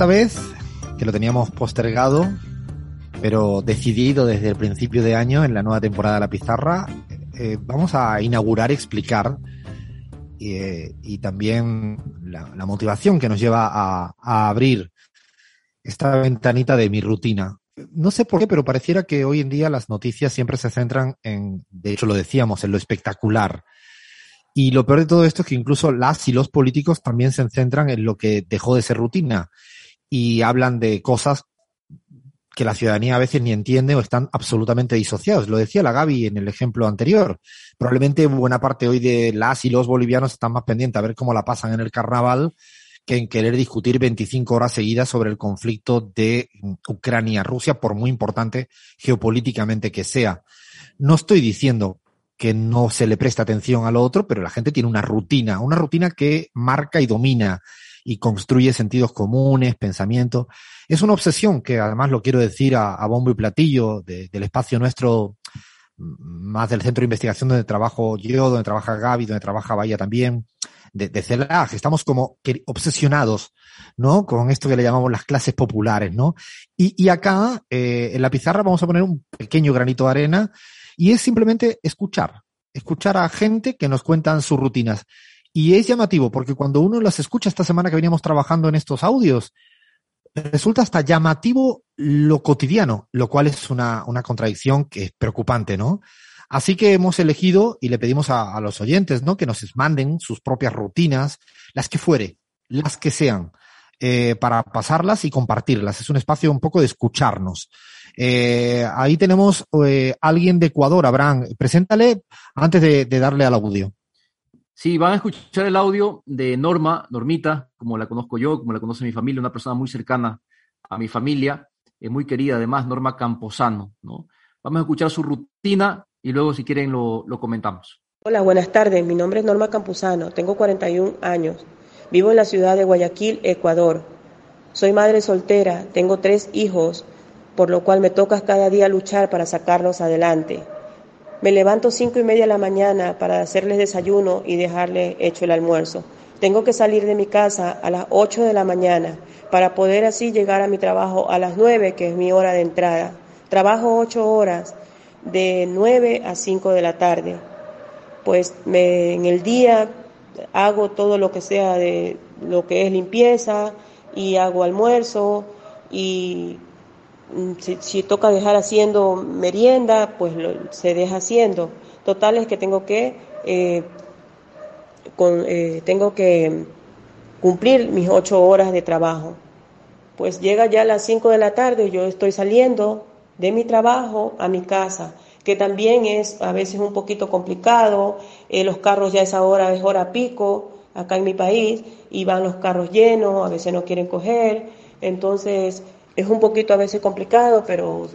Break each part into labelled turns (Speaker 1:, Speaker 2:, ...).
Speaker 1: Esta vez, que lo teníamos postergado, pero decidido desde el principio de año en la nueva temporada de La Pizarra, eh, vamos a inaugurar, explicar eh, y también la, motivación que nos lleva a, a, abrir esta ventanita de mi rutina. No sé por qué, pero pareciera que hoy en día las noticias siempre se centran en, de hecho lo decíamos, en lo espectacular. Y lo peor de todo esto es que incluso las y los políticos también se centran en lo que dejó de ser rutina y hablan de cosas que la ciudadanía a veces ni entiende o están absolutamente disociados. Lo decía la Gaby en el ejemplo anterior. Probablemente buena parte hoy de las y los bolivianos están más pendientes a ver cómo la pasan en el carnaval que en querer discutir 25 horas seguidas sobre el conflicto de Ucrania-Rusia, por muy importante geopolíticamente que sea. No estoy diciendo que no se le preste atención a lo otro, pero la gente tiene una rutina, una rutina que marca y domina y construye sentidos comunes, pensamientos. Es una obsesión que además lo quiero decir a, bombo y platillo de, del espacio nuestro, más del centro de investigación donde trabajo yo, donde trabaja Gaby, donde trabaja Vaya también, de, de CELAG. Estamos como obsesionados, ¿no? Con esto que le llamamos las clases populares, ¿no? Y, y acá, eh, en la pizarra vamos a poner un pequeño granito de arena y es simplemente escuchar, escuchar a gente que nos cuentan sus rutinas. Y es llamativo porque cuando uno las escucha esta semana que veníamos trabajando en estos audios, resulta hasta llamativo lo cotidiano, lo cual es una, una contradicción que es preocupante, ¿no? Así que hemos elegido y le pedimos a, los oyentes, ¿no? Que nos manden sus propias rutinas, las que fuere, las que sean, eh, para pasarlas y compartirlas. Es un espacio un poco de escucharnos. Eh, ahí tenemos eh, alguien de Ecuador, Abraham. Preséntale antes de darle al audio.
Speaker 2: Sí, van a escuchar el audio de Norma, Normita, como la conozco yo, como la conoce mi familia, una persona muy cercana a mi familia, eh, muy querida además, Norma Camposano, ¿no? Vamos a escuchar su rutina y luego si quieren lo, lo comentamos.
Speaker 3: Hola, buenas tardes. Mi nombre es Norma Campuzano, tengo 41 años. Vivo en la ciudad de Guayaquil, Ecuador. Soy madre soltera, tengo tres hijos, por lo cual me toca cada día luchar para sacarlos adelante. Me levanto cinco y media de la mañana para hacerles desayuno y dejarles hecho el almuerzo. Tengo que salir de mi casa a las 8 de la mañana para poder así llegar a mi trabajo a las 9, que es mi hora de entrada. Trabajo ocho horas de 9 a 5 de la tarde. Pues me, en el día hago todo lo que sea de lo que es limpieza y hago almuerzo y si, si, toca dejar haciendo merienda, pues lo, se deja haciendo. Total es que tengo que, eh, con, eh, tengo que cumplir mis ocho horas de trabajo. Pues llega ya a las cinco de la tarde, yo estoy saliendo de mi trabajo a mi casa, que también es a veces un poquito complicado. Eh, los carros ya esa hora es hora pico acá en mi país y van los carros llenos, a veces no quieren coger. Entonces, es un poquito a veces complicado, pero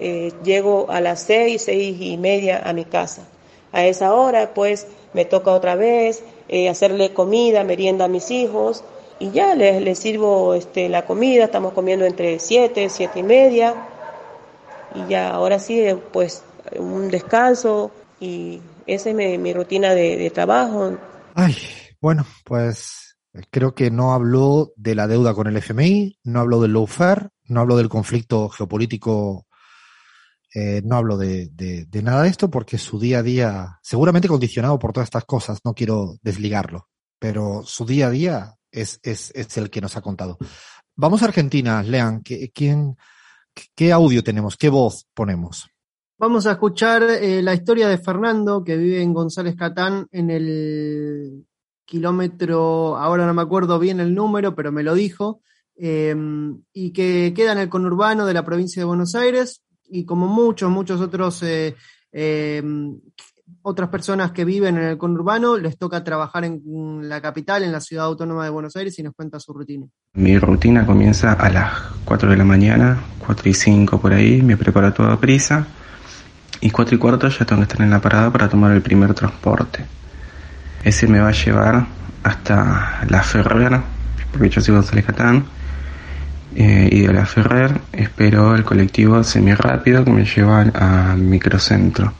Speaker 3: eh, llego a las seis, seis y media a mi casa. A esa hora, pues, me toca otra vez eh, hacerle comida, merienda a mis hijos y ya les, les sirvo este, la comida. Estamos comiendo entre siete, siete y media y ya ahora sí, eh, pues, un descanso y esa es mi, rutina de trabajo.
Speaker 1: Ay, bueno, pues creo que no habló de la deuda con el FMI, no habló del lawfare, no hablo del conflicto geopolítico, eh, no hablo de, nada de esto porque su día a día, seguramente condicionado por todas estas cosas, no quiero desligarlo, pero su día a día es el que nos ha contado. Vamos a Argentina, Lean, ¿qué, quién, ¿qué audio tenemos? ¿Qué voz ponemos?
Speaker 4: Vamos a escuchar eh, la historia de Fernando, que vive en González Catán, en el kilómetro, ahora no me acuerdo bien el número, pero me lo dijo, eh, y que queda en el conurbano de la provincia de Buenos Aires y como muchos, muchos otros eh, eh, otras personas que viven en el conurbano, les toca trabajar en la capital, en la ciudad autónoma de Buenos Aires y nos cuenta su rutina.
Speaker 5: Mi rutina comienza a las 4 de la mañana, 4 y 5 por ahí, me preparo todo a prisa y 4 y cuarto ya tengo que estar en la parada para tomar el primer transporte. Ese me va a llevar hasta la Ferrer, porque yo sigo González Catán, eh, y de la Ferrer espero el colectivo semi rápido que me lleva al microcentro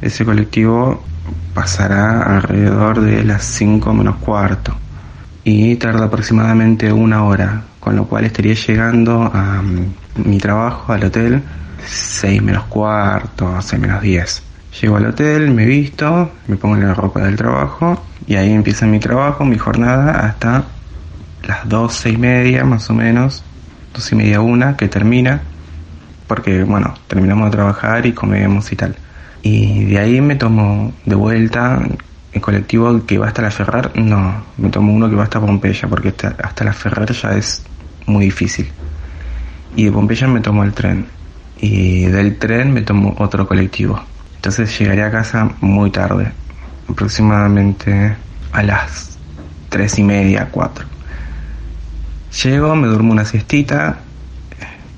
Speaker 5: ese colectivo pasará alrededor de las 5 menos cuarto y tarda aproximadamente una hora, con lo cual estaría llegando a mm, mi trabajo, al hotel, 6 menos cuarto, 6 menos 10. Llego al hotel, me visto, me pongo la ropa del trabajo y ahí empieza mi trabajo, mi jornada hasta las 12 y media más o menos, 12 y media una que termina, porque bueno, terminamos de trabajar y comemos y tal. Y de ahí me tomo de vuelta el colectivo que va hasta la Ferrer, no, me tomo uno que va hasta Pompeya, porque hasta la Ferrer ya es muy difícil. Y de Pompeya me tomo el tren. Y del tren me tomo otro colectivo. Entonces llegaré a casa muy tarde, aproximadamente a las tres y media, cuatro. Llego, me duermo una siestita,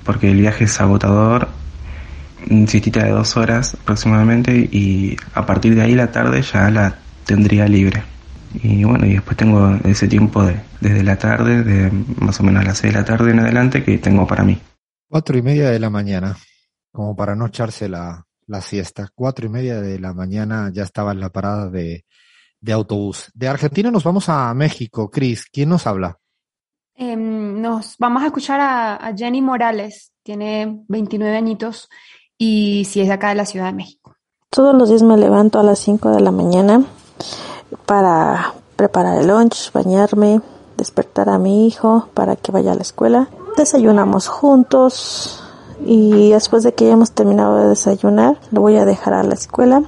Speaker 5: porque el viaje es agotador un siestita de dos horas aproximadamente y a partir de ahí la tarde ya la tendría libre. Y bueno, y después tengo ese tiempo de, desde la tarde, de más o menos a las seis de la tarde en adelante que tengo para mí.
Speaker 1: Cuatro y media de la mañana, como para no echarse la, la siesta. Cuatro y media de la mañana ya estaba en la parada de, de autobús. De Argentina nos vamos a México. Cris, ¿quién nos habla?
Speaker 6: Em, nos vamos a escuchar a, a Jenny Morales, tiene 29 añitos y si es de acá de la Ciudad de México.
Speaker 7: Todos los días me levanto a las 5 de la mañana para preparar el lunch, bañarme, despertar a mi hijo para que vaya a la escuela. Desayunamos juntos y después de que ya hemos terminado de desayunar, lo voy a dejar a la escuela.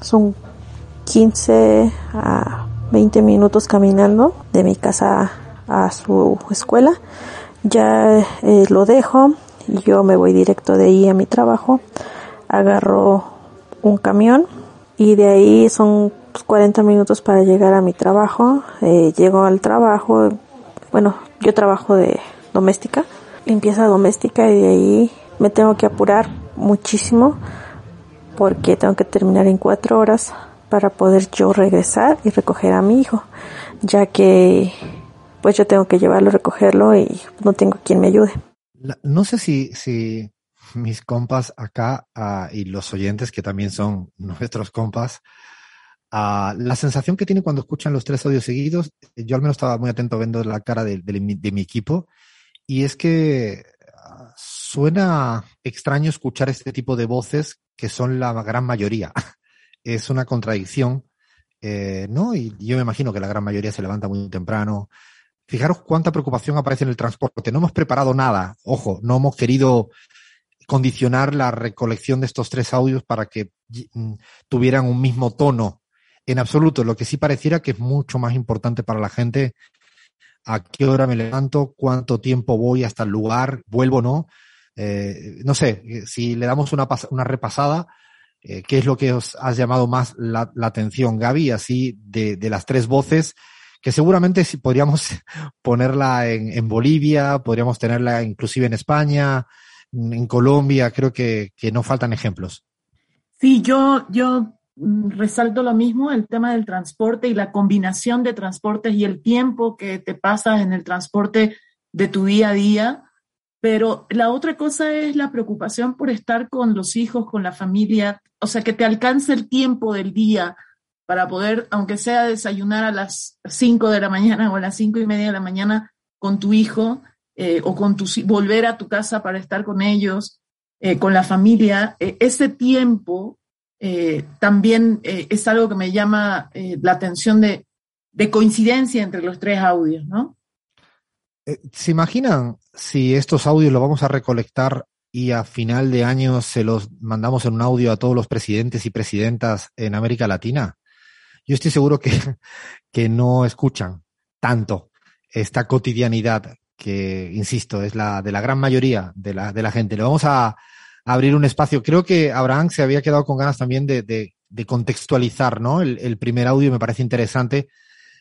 Speaker 7: Son 15 a 20 minutos caminando de mi casa a su escuela. Ya eh, lo dejo, yo me voy directo de ahí a mi trabajo, agarro un camión y de ahí son 40 minutos para llegar a mi trabajo. Eh, llego al trabajo, bueno, yo trabajo de doméstica, limpieza doméstica y de ahí me tengo que apurar muchísimo porque tengo que terminar en cuatro horas para poder yo regresar y recoger a mi hijo, ya que pues yo tengo que llevarlo, recogerlo y no tengo quien me ayude.
Speaker 1: No sé si, si mis compas acá uh, y los oyentes que también son nuestros compas, uh, la sensación que tienen cuando escuchan los tres audios seguidos, yo al menos estaba muy atento viendo la cara de, de, de mi equipo, y es que suena extraño escuchar este tipo de voces que son la gran mayoría. es una contradicción, eh, ¿no? Y yo me imagino que la gran mayoría se levanta muy temprano, Fijaros cuánta preocupación aparece en el transporte. No hemos preparado nada. Ojo, no hemos querido condicionar la recolección de estos tres audios para que mm, tuvieran un mismo tono. En absoluto, lo que sí pareciera que es mucho más importante para la gente a qué hora me levanto, cuánto tiempo voy hasta el lugar, vuelvo o no. Eh, no sé, si le damos una, repasada, eh, ¿qué es lo que os ha llamado más la, atención, Gaby? Así, de, de, las tres voces, que seguramente si podríamos ponerla en, en, Bolivia, podríamos tenerla inclusive en España, en Colombia, creo que, que no faltan ejemplos.
Speaker 8: Sí, yo, yo resalto lo mismo, el tema del transporte y la combinación de transportes y el tiempo que te pasas en el transporte de tu día a día. Pero la otra cosa es la preocupación por estar con los hijos, con la familia, o sea, que te alcance el tiempo del día, para poder, aunque sea desayunar a las 5 de la mañana o a las cinco y media de la mañana con tu hijo eh, o con volver a tu casa para estar con ellos, eh, con la familia, eh, ese tiempo también es algo que me llama la atención de, de, coincidencia entre los tres audios, ¿no?
Speaker 1: ¿Se imaginan si estos audios los vamos a recolectar y a final de año se los mandamos en un audio a todos los presidentes y presidentas en América Latina? yo estoy seguro que, que no escuchan tanto esta cotidianidad que, insisto, es la de la gran mayoría de la, de la gente. Le vamos a, abrir un espacio. Creo que Abraham se había quedado con ganas también de, contextualizar, ¿no? El, primer audio me parece interesante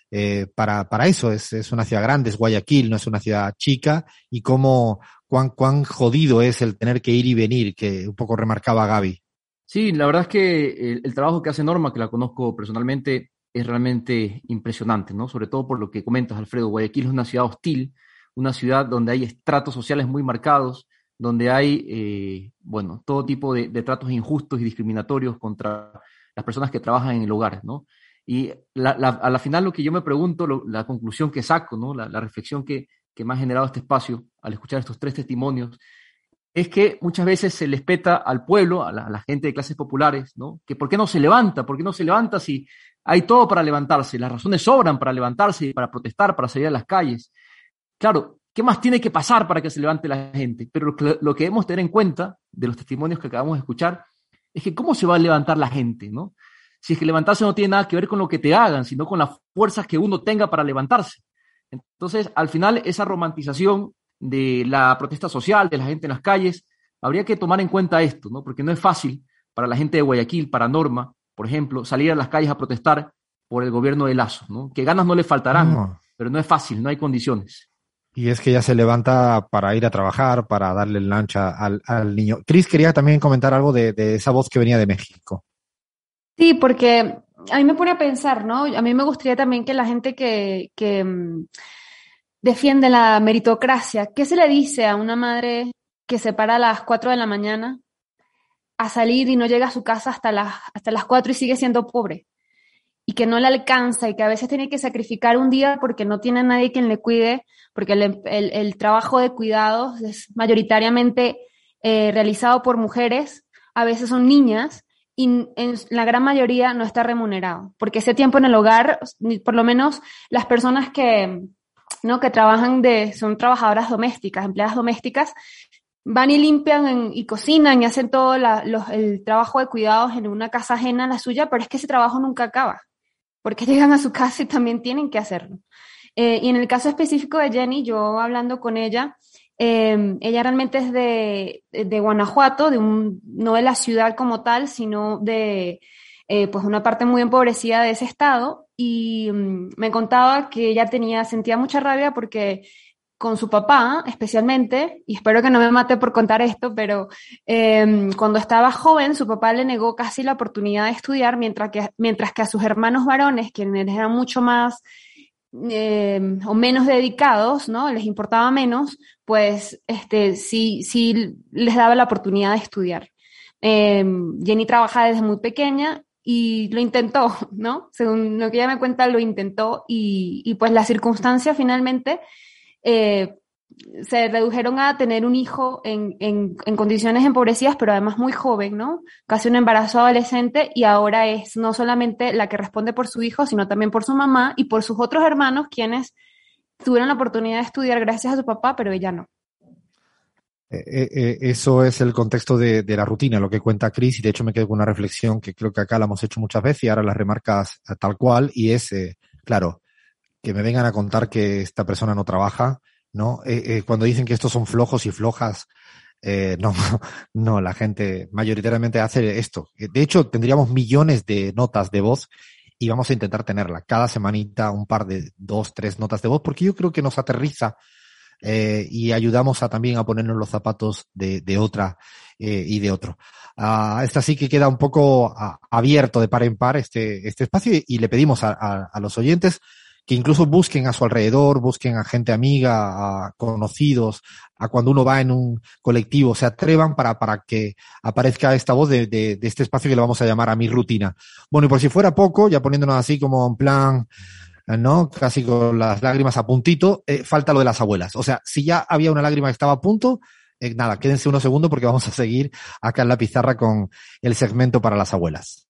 Speaker 1: eh, para, para eso. Es, es una ciudad grande, es Guayaquil, no es una ciudad chica y cómo, cuán, cuán jodido es el tener que ir y venir, que un poco remarcaba Gaby.
Speaker 2: Sí, la verdad es que el, trabajo que hace Norma, que la conozco personalmente, es realmente impresionante, ¿no? Sobre todo por lo que comentas, Alfredo. Guayaquil es una ciudad hostil, una ciudad donde hay estratos sociales muy marcados, donde hay, eh, bueno, todo tipo de, de, tratos injustos y discriminatorios contra las personas que trabajan en el hogar, ¿no? Y a la final lo que yo me pregunto, la conclusión que saco, ¿no? La, reflexión que, que, me ha generado este espacio al escuchar estos tres testimonios, es que muchas veces se les peta al pueblo, a la, a la gente de clases populares, ¿no? Que por qué no se levanta, por qué no se levanta si hay todo para levantarse, las razones sobran para levantarse, para protestar, para salir a las calles. Claro, ¿qué más tiene que pasar para que se levante la gente? Pero lo que debemos tener en cuenta de los testimonios que acabamos de escuchar es que cómo se va a levantar la gente, ¿no? Si es que levantarse no tiene nada que ver con lo que te hagan, sino con las fuerzas que uno tenga para levantarse. Entonces, al final, esa romantización de la protesta social, de la gente en las calles, habría que tomar en cuenta esto, ¿no? Porque no es fácil para la gente de Guayaquil, para Norma, por ejemplo, salir a las calles a protestar por el gobierno de Lazo, ¿no? Que ganas no le faltarán, no. pero no es fácil, no hay condiciones.
Speaker 1: Y es que ya se levanta para ir a trabajar, para darle el lancha al, al niño. Cris quería también comentar algo de, de, esa voz que venía de México.
Speaker 6: Sí, porque a mí me pone a pensar, ¿no? A mí me gustaría también que la gente que, que um, defiende la meritocracia, ¿qué se le dice a una madre que se para a las 4 de la mañana a salir y no llega a su casa hasta las, hasta las 4 y sigue siendo pobre? y que no le alcanza y que a veces tiene que sacrificar un día porque no tiene nadie quien le cuide, porque el trabajo de cuidados es mayoritariamente eh, realizado por mujeres, a veces son niñas y en la gran mayoría no está remunerado, porque ese tiempo en el hogar, por lo menos las personas que, ¿no? que trabajan de, son trabajadoras domésticas, empleadas domésticas, van y limpian en, y cocinan y hacen todo la, los, el trabajo de cuidados en una casa ajena a la suya, pero es que ese trabajo nunca acaba porque llegan a su casa y también tienen que hacerlo. Eh, y en el caso específico de Jenny, yo hablando con ella, eh, ella realmente es de, de Guanajuato, de un, no de la ciudad como tal, sino de eh, pues una parte muy empobrecida de ese estado. Y um, me contaba que ella tenía, sentía mucha rabia porque con su papá, especialmente, y espero que no me mate por contar esto, pero eh, cuando estaba joven, su papá le negó casi la oportunidad de estudiar, mientras que, mientras que a sus hermanos varones, quienes eran mucho más eh, o menos dedicados, ¿no? Les importaba menos, pues este, sí, sí les daba la oportunidad de estudiar. Eh, Jenny trabaja desde muy pequeña y lo intentó, ¿no? Según lo que ella me cuenta, lo intentó y, y pues la circunstancia finalmente eh, se redujeron a tener un hijo en, en, condiciones empobrecidas, pero además muy joven, ¿no? Casi un embarazo adolescente y ahora es no solamente la que responde por su hijo, sino también por su mamá y por sus otros hermanos, quienes tuvieron la oportunidad de estudiar gracias a su papá, pero ella no.
Speaker 1: Eh, eh, eso es el contexto de, de, la rutina, lo que cuenta Cris, y de hecho me quedo con una reflexión que creo que acá la hemos hecho muchas veces y ahora las remarcas tal cual, y es, eh, claro, que me vengan a contar que esta persona no trabaja, ¿no? Eh, eh, cuando dicen que estos son flojos y flojas, eh, no, no, la gente mayoritariamente hace esto. De hecho, tendríamos millones de notas de voz y vamos a intentar tenerla cada semanita, un par de dos, tres notas de voz, porque yo creo que nos aterriza eh, y ayudamos a también a ponernos los zapatos de, otra eh, y de otro. Uh, esta sí que queda un poco uh, abierto de par en par este, este espacio y, le pedimos a los oyentes que incluso busquen a su alrededor, busquen a gente amiga, a conocidos, a cuando uno va en un colectivo, se atrevan para, para que aparezca esta voz de, de, de este espacio que le vamos a llamar a mi rutina. Bueno, y por si fuera poco, ya poniéndonos así como en plan, ¿no? Casi con las lágrimas a puntito, eh, falta lo de las abuelas. O sea, si ya había una lágrima que estaba a punto, eh, nada, quédense unos segundos porque vamos a seguir acá en la pizarra con el segmento para las abuelas.